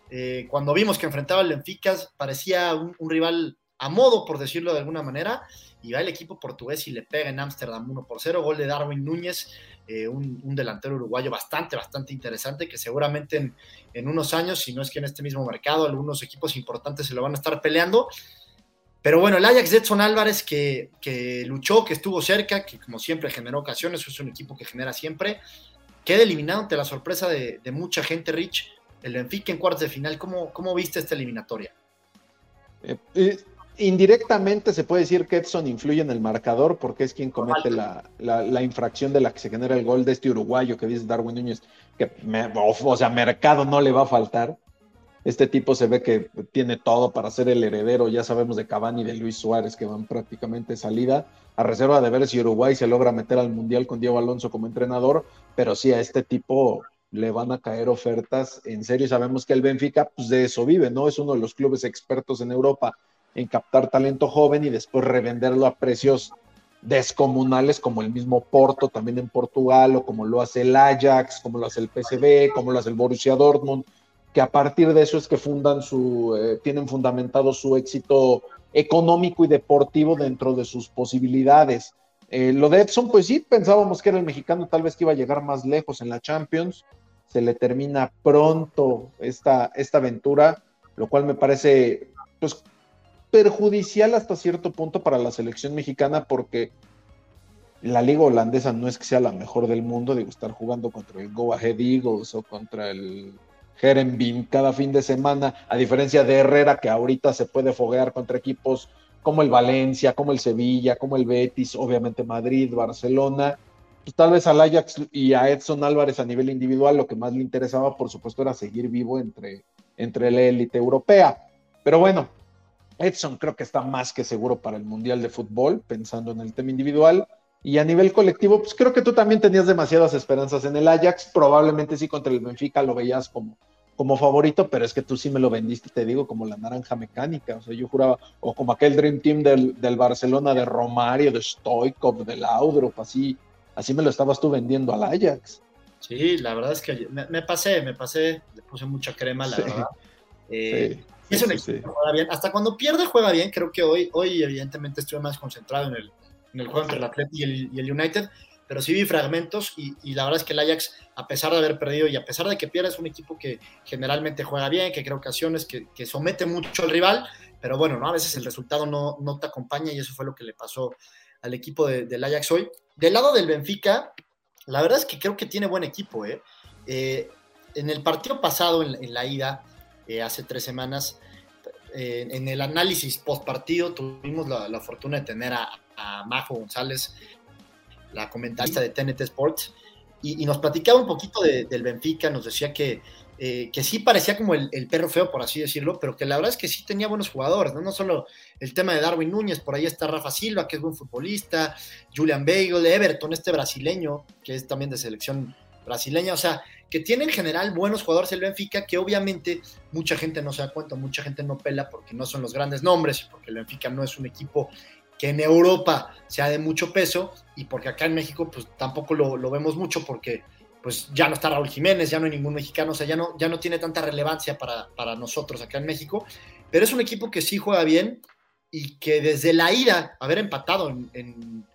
Speaker 2: Eh, cuando vimos que enfrentaba al Benfica parecía un, un rival a modo, por decirlo de alguna manera, y va el equipo portugués y le pega en Ámsterdam 1 por 0, gol de Darwin Núñez, eh, un, delantero uruguayo bastante, bastante interesante, que seguramente en, unos años, si no es que en este mismo mercado, algunos equipos importantes se lo van a estar peleando. Pero bueno, el Ajax de Edson Álvarez que, que luchó, que estuvo cerca, que como siempre generó ocasiones, es un equipo que genera siempre, queda eliminado ante la sorpresa de, mucha gente, Rich, el Benfica en cuartos de final. ¿Cómo, cómo viste esta eliminatoria?
Speaker 3: Eh, eh, indirectamente se puede decir que Edson influye en el marcador porque es quien comete la, infracción de la que se genera el gol de este uruguayo que dice Darwin Núñez, que o, sea, mercado no le va a faltar. Este tipo se ve que tiene todo para ser el heredero, ya sabemos de Cavani y de Luis Suárez que van prácticamente salida, a reserva de ver si Uruguay se logra meter al Mundial con Diego Alonso como entrenador, pero sí a este tipo le van a caer ofertas en serio. Sabemos que el Benfica, pues de eso vive, ¿no? Es uno de los clubes expertos en Europa en captar talento joven y después revenderlo a precios descomunales como el mismo Porto también en Portugal o como lo hace el Ajax, como lo hace el PSV, como lo hace el Borussia Dortmund, que a partir de eso es que fundan su, eh, tienen fundamentado su éxito económico y deportivo dentro de sus posibilidades. Eh, lo de Edson, pues sí, pensábamos que era el mexicano, tal vez que iba a llegar más lejos en la Champions. Se le termina pronto esta, esta aventura, lo cual me parece pues, perjudicial hasta cierto punto para la selección mexicana porque la liga holandesa no es que sea la mejor del mundo, digo, estar jugando contra el Go Ahead Eagles o contra el Herenbin cada fin de semana, a diferencia de Herrera que ahorita se puede foguear contra equipos como el Valencia, como el Sevilla, como el Betis, obviamente Madrid, Barcelona, pues tal vez al Ajax y a Edson Álvarez a nivel individual lo que más le interesaba, por supuesto, era seguir vivo entre, entre la élite europea. Pero bueno, Edson creo que está más que seguro para el Mundial de Fútbol, pensando en el tema individual. Y a nivel colectivo, pues creo que tú también tenías demasiadas esperanzas en el Ajax. Probablemente sí contra el Benfica lo veías como, como favorito, pero es que tú sí me lo vendiste, te digo, como la naranja mecánica. O sea, yo juraba, o como aquel Dream Team del, Barcelona de Romario, de Stoikov, de Laudrup, así, así me lo estabas tú vendiendo al Ajax.
Speaker 2: Sí, la verdad es que me, pasé, me pasé, le puse mucha crema, la verdad. Eh, es un equipo que juega bien. Hasta cuando pierde, juega bien. Creo que hoy, hoy evidentemente, estuve más concentrado en el, en el juego entre el Atleti y el, United, pero sí vi fragmentos y, la verdad es que el Ajax, a pesar de haber perdido y a pesar de que pierda, es un equipo que generalmente juega bien, que crea ocasiones, que, que somete mucho al rival, pero bueno, ¿no? A veces el resultado no, no te acompaña y eso fue lo que le pasó al equipo del Ajax hoy. Del lado del Benfica, la verdad es que creo que tiene buen equipo, ¿eh? eh en el partido pasado, en, la ida, eh, hace tres semanas, eh, en el análisis post partido tuvimos la, fortuna de tener a, Majo González, la comentarista de TNT Sports, y, nos platicaba un poquito del Benfica, nos decía que eh, que sí parecía como el, perro feo, por así decirlo, pero que la verdad es que sí tenía buenos jugadores, ¿no? No solo el tema de Darwin Núñez, por ahí está Rafa Silva, que es buen futbolista, Julian Bagel, Everton, este brasileño, que es también de selección brasileña, o sea, que tiene en general buenos jugadores el Benfica, que obviamente mucha gente no se da cuenta, mucha gente no pela porque no son los grandes nombres, porque el Benfica no es un equipo que en Europa sea de mucho peso y porque acá en México pues tampoco lo, lo vemos mucho porque pues ya no está Raúl Jiménez, ya no hay ningún mexicano, o sea, ya no, ya no tiene tanta relevancia para, nosotros acá en México, pero es un equipo que sí juega bien y que desde la ida, haber empatado en,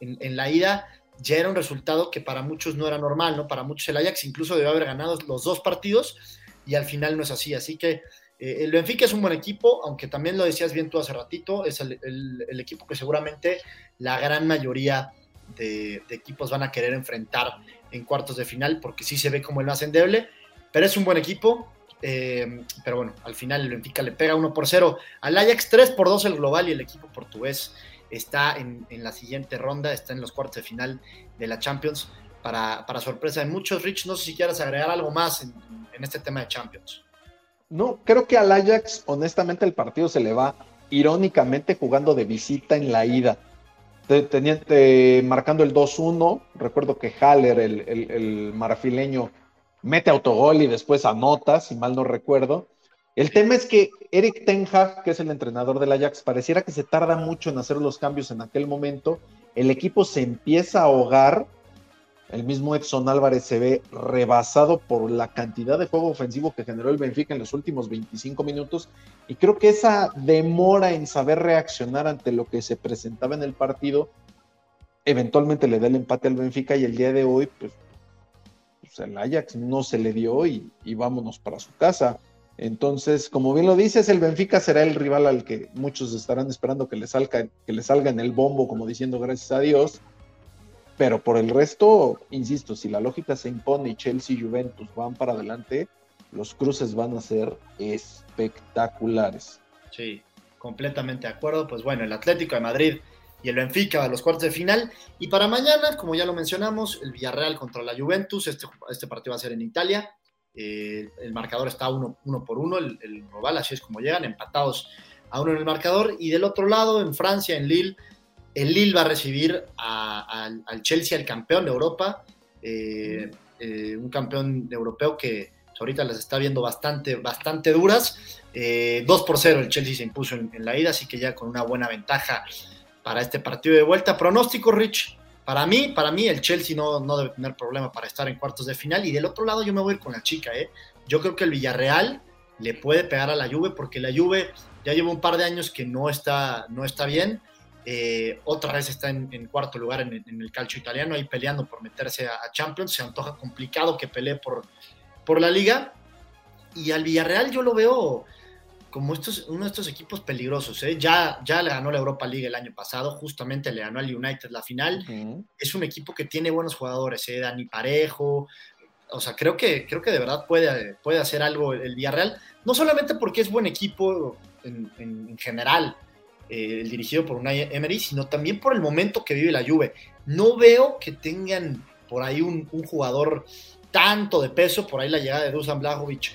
Speaker 2: la ida, ya era un resultado que para muchos no era normal, ¿no? Para muchos el Ajax incluso debió haber ganado los dos partidos y al final no es así, así que eh, el Benfica es un buen equipo, aunque también lo decías bien tú hace ratito, es el, equipo que seguramente la gran mayoría de, equipos van a querer enfrentar en cuartos de final, porque sí se ve como el más endeble, pero es un buen equipo. Eh, pero bueno, al final el Benfica le pega 1 por 0 al Ajax, 3 por 2 el global y el equipo portugués está en, la siguiente ronda, está en los cuartos de final de la Champions. Para, sorpresa de muchos, Rich, no sé si quieras agregar algo más en este tema de Champions.
Speaker 3: No, creo que al Ajax, honestamente, el partido se le va irónicamente jugando de visita en la ida teniente, marcando el 2-1. Recuerdo que Haller, el, marfileño, mete autogol y después anota, si mal no recuerdo. El tema es que Eric Ten Hag, que es el entrenador del Ajax, pareciera que se tarda mucho en hacer los cambios en aquel momento. El equipo se empieza a ahogar el mismo Edson Álvarez se ve rebasado por la cantidad de juego ofensivo que generó el Benfica en los últimos 25 minutos y creo que esa demora en saber reaccionar ante lo que se presentaba en el partido eventualmente le da el empate al Benfica y el día de hoy pues, pues el Ajax no se le dio y, vámonos para su casa. Entonces, como bien lo dices, el Benfica será el rival al que muchos estarán esperando que le salga, que le salga en el bombo, como diciendo gracias a Dios pero por el resto, insisto, si la lógica se impone y Chelsea y Juventus van para adelante, los cruces van a ser espectaculares.
Speaker 2: Sí, completamente de acuerdo. Pues bueno, el Atlético de Madrid y el Benfica a los cuartos de final. Y para mañana, como ya lo mencionamos, el Villarreal contra la Juventus. Este, este partido va a ser en Italia. Eh, el marcador está uno, uno por uno, el, el, así es como llegan, empatados a uno en el marcador. Y del otro lado, en Francia, en Lille, el Lille va a recibir al Chelsea, el campeón de Europa, eh, eh, un campeón europeo que ahorita les está viendo bastante, bastante duras. 2 eh, por 0 el Chelsea se impuso en, la ida, así que ya con una buena ventaja para este partido de vuelta. Pronóstico, Rich. Para mí, para mí el Chelsea no, no debe tener problema para estar en cuartos de final. Y del otro lado yo me voy con la chica. ¿eh? Yo creo que el Villarreal le puede pegar a la Juve porque la Juve ya lleva un par de años que no está, no está bien eh, otra vez está en, cuarto lugar en, el calcio italiano, ahí peleando por meterse a, Champions. Se antoja complicado que pelee por, por la liga. Y al Villarreal yo lo veo como estos, uno de estos equipos peligrosos. ¿eh? Ya, ya le ganó la Europa League el año pasado, justamente le ganó al United la final. Es un equipo que tiene buenos jugadores, ¿eh? Dani Parejo. O sea, creo que, creo que de verdad puede, puede hacer algo el Villarreal. No solamente porque es buen equipo en, en general, eh, el dirigido por Unai Emery, sino también por el momento que vive la Juve. No veo que tengan por ahí un, jugador tanto de peso, por ahí la llegada de Dusan Blajovic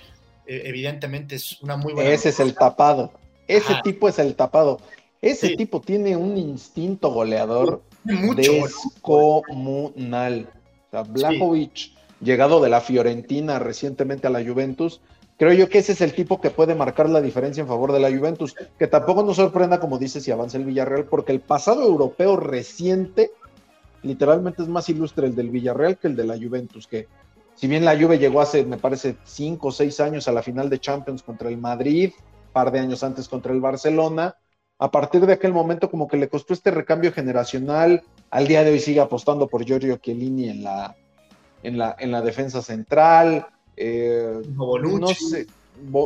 Speaker 2: eh, evidentemente es una muy buena...
Speaker 3: Ese es el tapado, ese tipo es el tapado. Ese tipo tiene un instinto goleador Mucho, descomunal. O Blajovic, llegado de la Fiorentina recientemente a la Juventus, Creo yo que ese es el tipo que puede marcar la diferencia en favor de la Juventus, que tampoco nos sorprenda, como dice, si avanza el Villarreal, porque el pasado europeo reciente literalmente es más ilustre el del Villarreal que el de la Juventus, que si bien la Juve llegó hace, me parece, cinco o seis años a la final de Champions contra el Madrid, par de años antes contra el Barcelona, a partir de aquel momento como que le costó este recambio generacional, al día de hoy sigue apostando por Giorgio Chiellini en la, en la, en la defensa central, eh, no sé,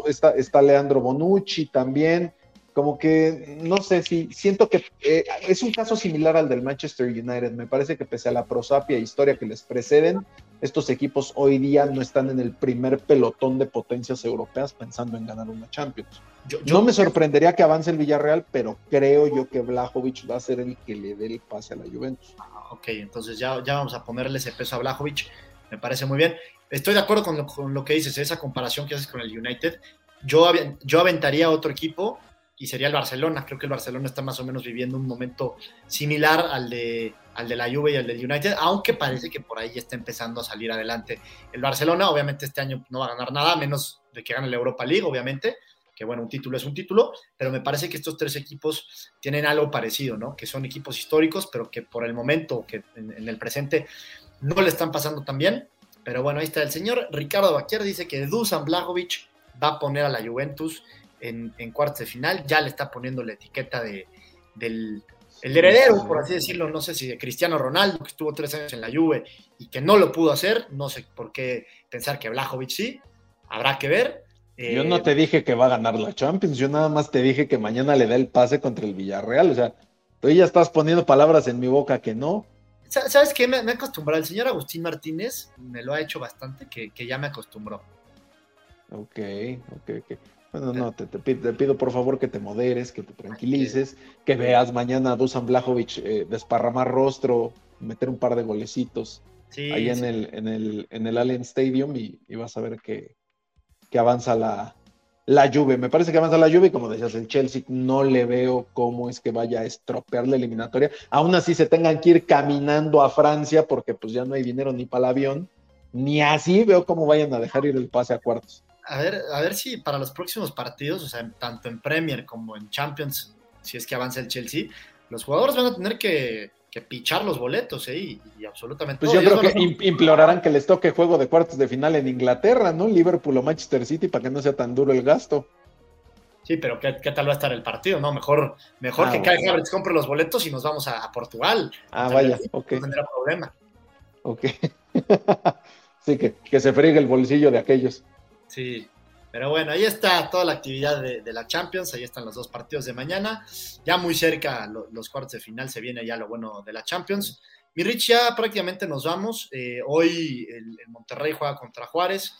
Speaker 3: está, está, Leandro Bonucci también. como que, no sé, si siento que eh, es un caso similar al del Manchester United. Me parece que pese a la prosapia historia que les preceden, estos equipos hoy día no están en el primer pelotón de potencias europeas pensando en ganar una Champions. no me sorprendería que avance el Villarreal, pero creo yo que Blajovic va a ser el que le dé el pase a la Juventus.
Speaker 2: Ah, ok, entonces ya, ya vamos a ponerle ese peso a Blajovic. Me parece muy bien. Estoy de acuerdo con lo, que dices, esa comparación que haces con el United. Yo, yo aventaría otro equipo y sería el Barcelona. Creo que el Barcelona está más o menos viviendo un momento similar al de, al de la Juve y al del United, aunque parece que por ahí está empezando a salir adelante. El Barcelona, obviamente, este año no va a ganar nada, menos de que gane la Europa League, obviamente, que bueno, un título es un título, pero me parece que estos tres equipos tienen algo parecido, ¿no? Que son equipos históricos, pero que por el momento, que en, el presente, no le están pasando tan bien. Pero bueno, ahí está. El señor Ricardo Baquier, dice que Dusan Blajovic va a poner a la Juventus en, en cuartos de final, ya le está poniendo la etiqueta de, del el heredero, por así decirlo, no sé si de Cristiano Ronaldo, que estuvo tres años en la Juve y que no lo pudo hacer, no sé por qué pensar que Blajovic sí, habrá que ver.
Speaker 3: Yo no eh, te dije que va a ganar la Champions, yo nada más te dije que mañana le da el pase contra el Villarreal, o sea, tú ya estás poniendo palabras en mi boca que no.
Speaker 2: ¿Sabes qué? Me, me acostumbrado, el señor Agustín Martínez me lo ha hecho bastante, que, que ya me acostumbró.
Speaker 3: Ok, ok, ok. Bueno, no, te, pido, por favor que te moderes, que te tranquilices, que veas mañana a Dusan Blajovic eh, desparramar rostro, meter un par de golecitos ahí en, el, en, el, en el Allen Stadium y, vas a ver que, avanza la, la Juve. Me parece que avanza la Juve y como decías, el Chelsea no le veo cómo es que vaya a estropear la eliminatoria. Aún así se tengan que ir caminando a Francia porque pues ya no hay dinero ni para el avión. Ni así veo cómo vayan a dejar ir el pase a cuartos
Speaker 2: a ver, a ver si para los próximos partidos, o sea, tanto en Premier como en Champions, si es que avanza el Chelsea, los jugadores van a tener que, pichar los boletos, ¿eh? Y, absolutamente.
Speaker 3: Pues yo creo que implorarán que les toque juego de cuartos de final en Inglaterra, ¿no? Liverpool o Manchester City para que no sea tan duro el gasto.
Speaker 2: Sí, pero ¿qué, tal va a estar el partido, no? Mejor, mejor ah, que Kai Havertz compre los boletos y nos vamos a, Portugal.
Speaker 3: Ah, vaya, ok.
Speaker 2: No tendrá problema.
Speaker 3: Ok. [LAUGHS] sí, que, que se friegue el bolsillo de aquellos.
Speaker 2: Sí, pero bueno, ahí está toda la actividad de, la Champions, ahí están los dos partidos de mañana, ya muy cerca los cuartos de final, se viene ya lo bueno de la Champions. Mi Rich, ya prácticamente nos vamos, eh, hoy el, Monterrey juega contra Juárez,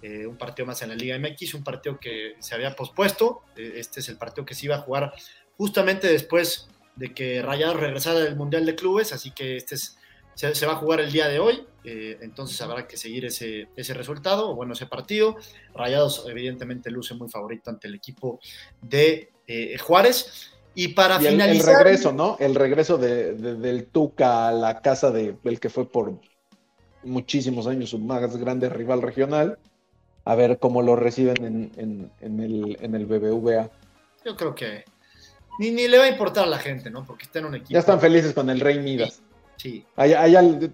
Speaker 2: eh, un partido más en la Liga MX, un partido que se había pospuesto, eh, este es el partido que se iba a jugar justamente después de que Rayados regresara del Mundial de Clubes, así que este es se, va a jugar el día de hoy, eh, entonces habrá que seguir ese, ese resultado, o bueno, ese partido. Rayados evidentemente luce muy favorito ante el equipo de eh, Juárez. Y para finalizar...
Speaker 3: El, regreso, ¿no? El regreso de, del Tuca a la casa de, del que fue por muchísimos años su más grande rival regional. A ver cómo lo reciben en, el, en el BBVA.
Speaker 2: Yo creo que ni, ni, le va a importar a la gente, ¿no? Porque está en un equipo.
Speaker 3: Ya están felices con el Rey Midas.
Speaker 2: Sí.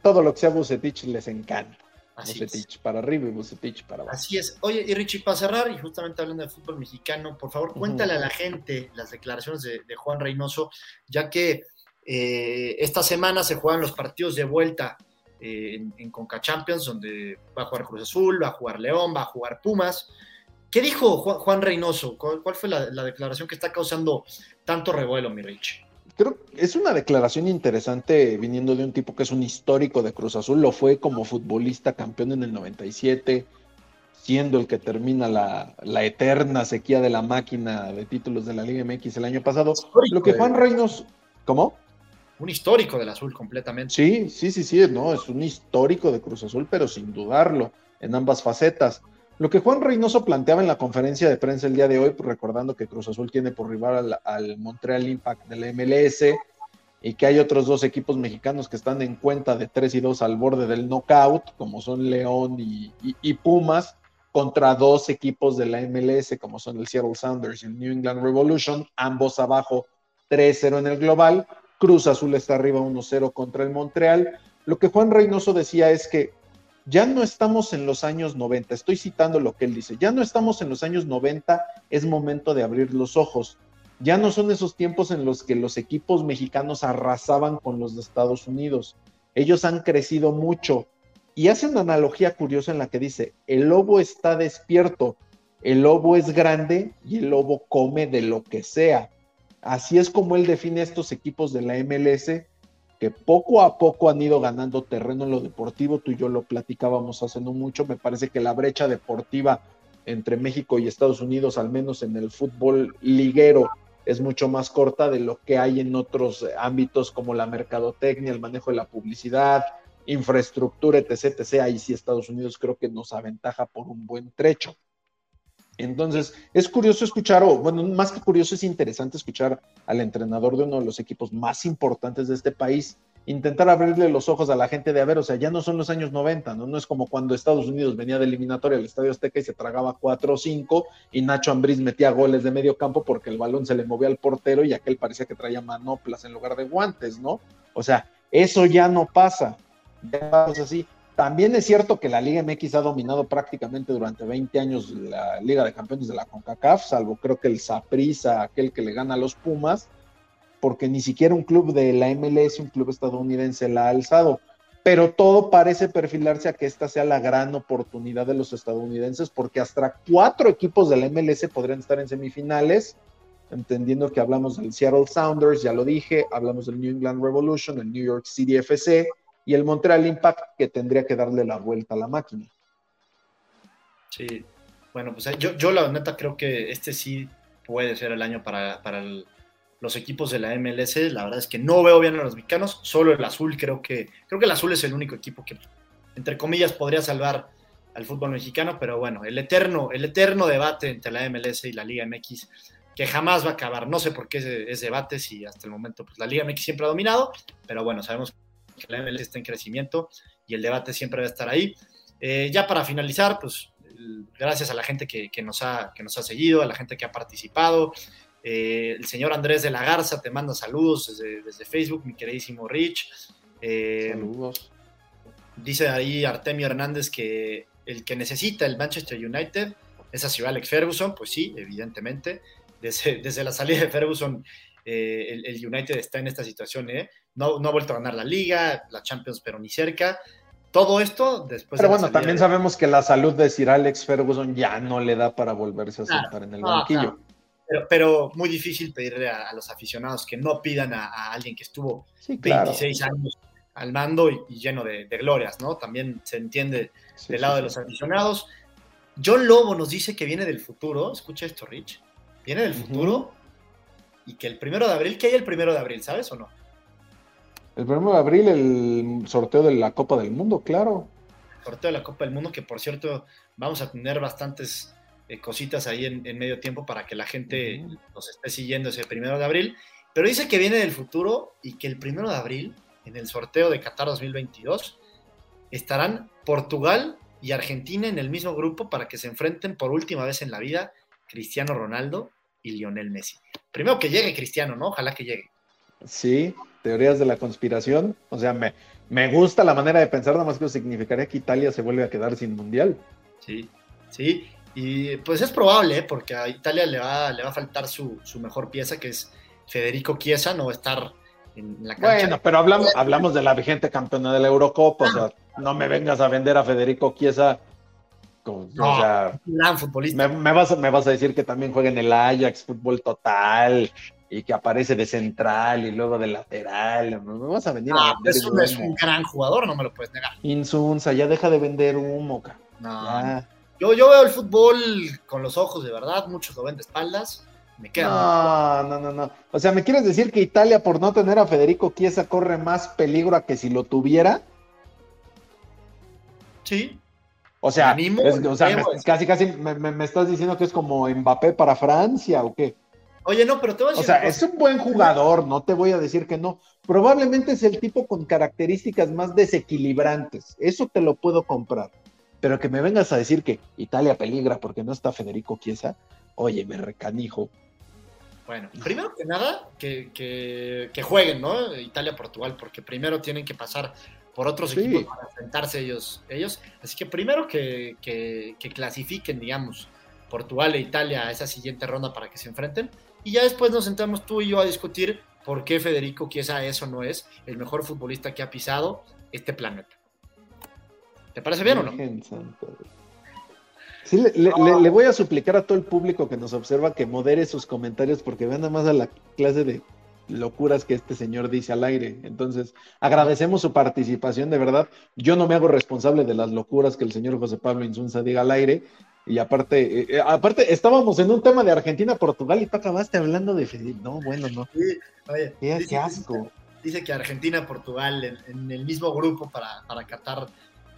Speaker 3: todo lo que sea Bucetich les encanta. Bucetich para arriba y Bucetich para abajo.
Speaker 2: Así es. Oye, y Richie, para cerrar, y justamente hablando de fútbol mexicano, por favor, cuéntale a la gente las declaraciones de, Juan Reynoso, ya que eh, esta semana se juegan los partidos de vuelta eh, en, Conca Champions, donde va a jugar Cruz Azul, va a jugar León, va a jugar Pumas. ¿Qué dijo Juan, Reynoso? ¿Cuál, fue la, la, declaración que está causando tanto revuelo, mi Rich?
Speaker 3: Creo que es una declaración interesante viniendo de un tipo que es un histórico de Cruz Azul, lo fue como futbolista campeón en el 97, siendo el que termina la, eterna sequía de la máquina de títulos de la Liga MX el año pasado. lo que Juan Reynos, ¿cómo?
Speaker 2: Un histórico del azul completamente.
Speaker 3: Sí, sí, sí, sí, no, es un histórico de Cruz Azul, pero sin dudarlo, en ambas facetas. Lo que Juan Reynoso planteaba en la conferencia de prensa el día de hoy, pues, recordando que Cruz Azul tiene por rival al, Montreal Impact de la MLS y que hay otros dos equipos mexicanos que están en cuenta de 3 y 2 al borde del knockout, como son León y, Pumas, contra dos equipos de la MLS, como son el Seattle Sounders y el New England Revolution, ambos abajo 3-0 en el global. Cruz Azul está arriba 1-0 contra el Montreal. Lo que Juan Reynoso decía es que ya no estamos en los años 90, estoy citando lo que él dice, ya no estamos en los años 90, es momento de abrir los ojos. Ya no son esos tiempos en los que los equipos mexicanos arrasaban con los de Estados Unidos. Ellos han crecido mucho. Y hace una analogía curiosa en la que dice, el lobo está despierto, el lobo es grande y el lobo come de lo que sea. Así es como él define estos equipos de la MLS que poco a poco han ido ganando terreno en lo deportivo. Tú y yo lo platicábamos hace no mucho. Me parece que la brecha deportiva entre México y Estados Unidos, al menos en el fútbol liguero, es mucho más corta de lo que hay en otros ámbitos como la mercadotecnia, el manejo de la publicidad, infraestructura, etc. etc. Ahí sí Estados Unidos creo que nos aventaja por un buen trecho. Entonces, es curioso escuchar, o bueno, más que curioso, es interesante escuchar al entrenador de uno de los equipos más importantes de este país intentar abrirle los ojos a la gente de a ver, o sea, ya no son los años 90, ¿no? No es como cuando Estados Unidos venía de eliminatoria al Estadio Azteca y se tragaba 4 o 5 y Nacho Ambriz metía goles de medio campo porque el balón se le movía al portero y aquel parecía que traía manoplas en lugar de guantes, ¿no? O sea, eso ya no pasa. Ya es así. También es cierto que la Liga MX ha dominado prácticamente durante 20 años la Liga de Campeones de la CONCACAF, salvo creo que el Saprissa, aquel que le gana a los Pumas, porque ni siquiera un club de la MLS, un club estadounidense, la ha alzado. Pero todo parece perfilarse a que esta sea la gran oportunidad de los estadounidenses, porque hasta cuatro equipos de la MLS podrían estar en semifinales, entendiendo que hablamos del Seattle Sounders, ya lo dije, hablamos del New England Revolution, el New York City FC, y el Montreal Impact que tendría que darle la vuelta a la máquina.
Speaker 2: Sí, bueno, pues yo, yo la neta creo que este sí puede ser el año para, los equipos de la MLS. La verdad es que no veo bien a los mexicanos, solo el azul creo que, creo que el azul es el único equipo que, entre comillas, podría salvar al fútbol mexicano, pero bueno, el eterno, el eterno debate entre la MLS y la Liga MX que jamás va a acabar. No sé por qué ese, ese debate, si hasta el momento pues, la Liga MX siempre ha dominado, pero bueno, sabemos que la MLS está en crecimiento y el debate siempre va a estar ahí. Eh, ya para finalizar, pues gracias a la gente que, nos ha, que nos ha seguido, a la gente que ha participado. Eh, el señor Andrés de la Garza te manda saludos desde, Facebook, mi queridísimo Rich. Eh, saludos. Dice ahí Artemio Hernández que el que necesita el Manchester United es a Ciudad Alex Ferguson, pues sí, evidentemente. Desde, desde la salida de Ferguson, el, el, United está en esta situación, ¿eh? no, ha vuelto a ganar la liga, la Champions, pero ni cerca. Todo esto después.
Speaker 3: Pero bueno, también sabemos que la salud de Sir Alex Ferguson ya no le da para volverse a sentar en el banquillo.
Speaker 2: Pero, muy difícil pedirle a, los aficionados que no pidan a, alguien que estuvo 26 años al mando y, lleno de, glorias, ¿no? También se entiende del lado de los aficionados. John Lobo nos dice que viene del futuro. Escucha esto, Rich. Viene del futuro y que el primero de abril, ¿qué hay el primero de abril? ¿Sabes o no?
Speaker 3: El 1 de abril, el sorteo de la Copa del Mundo, claro.
Speaker 2: sorteo de la Copa del Mundo, que por cierto, vamos a tener bastantes eh, cositas ahí en, medio tiempo para que la gente nos esté siguiendo ese primero de abril. Pero dice que viene del futuro y que el primero de abril, en el sorteo de Qatar 2022, estarán Portugal y Argentina en el mismo grupo para que se enfrenten por última vez en la vida Cristiano Ronaldo y Lionel Messi. Primero que llegue Cristiano, ¿no? Ojalá que llegue.
Speaker 3: Sí, teorías de la conspiración. O sea, me, me gusta la manera de pensar, nada más que significaría que Italia se vuelve a quedar sin mundial.
Speaker 2: Sí, sí. Y pues es probable, ¿eh? porque a Italia le va, le va a faltar su, mejor pieza, que es Federico Chiesa, no va a estar en la cancha.
Speaker 3: Bueno, pero hablamos, hablamos de la vigente campeona de la Eurocopa, o sea, no me vengas a vender a Federico Chiesa. O sea,
Speaker 2: gran futbolista.
Speaker 3: Me, vas, me vas a decir que también juega en el Ajax, fútbol total, y que aparece de central y luego de lateral. Me vas a venir
Speaker 2: a vender es, es un gran jugador, no me lo puedes negar.
Speaker 3: Insunza, ya deja de vender humo.
Speaker 2: No, yo, yo veo el fútbol con los ojos de verdad, muchos lo ven de espaldas. Me queda
Speaker 3: no, no, no, no. O sea, ¿me quieres decir que Italia, por no tener a Federico Chiesa, corre más peligro a que si lo tuviera?
Speaker 2: Sí.
Speaker 3: O sea, casi, casi me, me, estás diciendo que es como Mbappé para Francia o qué.
Speaker 2: Oye, no, pero te voy a
Speaker 3: decir. O sea, es un buen jugador, no te voy a decir que no. Probablemente es el tipo con características más desequilibrantes. Eso te lo puedo comprar. Pero que me vengas a decir que Italia peligra porque no está Federico Chiesa, oye, me recanijo.
Speaker 2: Bueno, primero que nada, que, que, jueguen, ¿no? Italia-Portugal, porque primero tienen que pasar por otros equipos para enfrentarse ellos, ellos. Así que primero que, que clasifiquen, digamos, Portugal e Italia a esa siguiente ronda para que se enfrenten y ya después nos sentamos tú y yo a discutir por qué Federico Chiesa eso no es el mejor futbolista que ha pisado este planeta. ¿Te parece bien o no?
Speaker 3: Sí, le, voy a suplicar a todo el público que nos observa que modere sus comentarios porque vean nada más a la clase de locuras que este señor dice al aire. Entonces, agradecemos su participación, de verdad. Yo no me hago responsable de las locuras que el señor José Pablo Insunza diga al aire. Y aparte, eh, eh, aparte, estábamos en un tema de Argentina-Portugal y tú acabaste hablando de No, bueno, no.
Speaker 2: Sí, oye, qué, asco. Dice, que Argentina-Portugal en, el mismo grupo para, para Qatar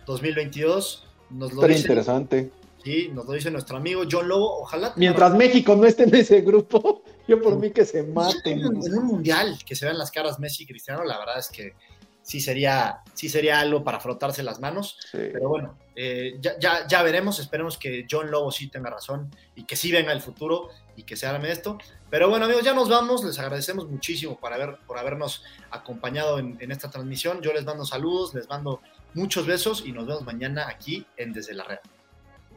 Speaker 2: 2022 nos lo
Speaker 3: dice, interesante.
Speaker 2: Sí, nos lo dice nuestro amigo John Lobo. Ojalá.
Speaker 3: Mientras México no esté en ese grupo, [LAUGHS] yo por mí que se maten.
Speaker 2: En, un mundial que se vean las caras Messi y Cristiano, la verdad es que sí sería, sí sería algo para frotarse las manos. Pero bueno, eh, ya, ya, ya, veremos. Esperemos que John Lobo sí tenga razón y que sí venga el futuro y que se arme esto. Pero bueno, amigos, ya nos vamos. Les agradecemos muchísimo por, haber, por habernos acompañado en, en esta transmisión. Yo les mando saludos, les mando muchos besos y nos vemos mañana aquí en Desde la Red.